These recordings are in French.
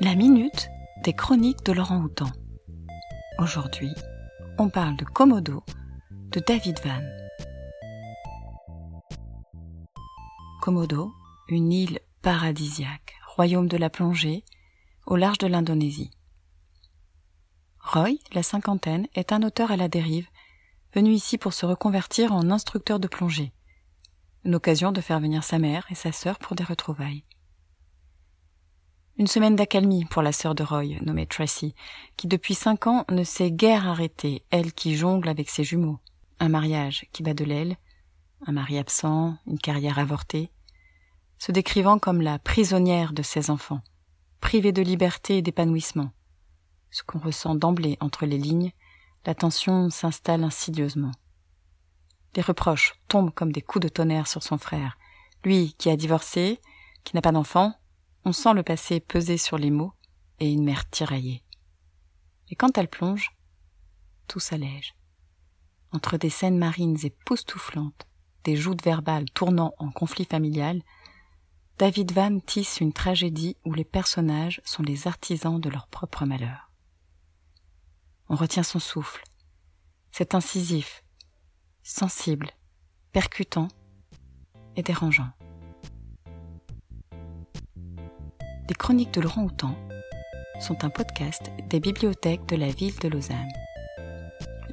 La minute des chroniques de Laurent Houtan. Aujourd'hui, on parle de Komodo de David Van. Komodo, une île paradisiaque, royaume de la plongée, au large de l'Indonésie. Roy, la cinquantaine, est un auteur à la dérive, venu ici pour se reconvertir en instructeur de plongée. Une occasion de faire venir sa mère et sa sœur pour des retrouvailles. Une semaine d'accalmie pour la sœur de Roy, nommée Tracy, qui depuis cinq ans ne s'est guère arrêtée, elle qui jongle avec ses jumeaux. Un mariage qui bat de l'aile, un mari absent, une carrière avortée, se décrivant comme la prisonnière de ses enfants, privée de liberté et d'épanouissement. Ce qu'on ressent d'emblée entre les lignes, la tension s'installe insidieusement. Les reproches tombent comme des coups de tonnerre sur son frère, lui qui a divorcé, qui n'a pas d'enfant, on sent le passé peser sur les mots et une mère tiraillée. Et quand elle plonge, tout s'allège. Entre des scènes marines époustouflantes, des joutes verbales tournant en conflit familial, David Van tisse une tragédie où les personnages sont les artisans de leur propre malheur. On retient son souffle. C'est incisif, sensible, percutant et dérangeant. Les chroniques de Laurent Houtan sont un podcast des bibliothèques de la ville de Lausanne.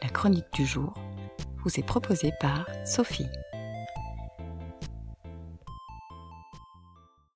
La chronique du jour vous est proposée par Sophie.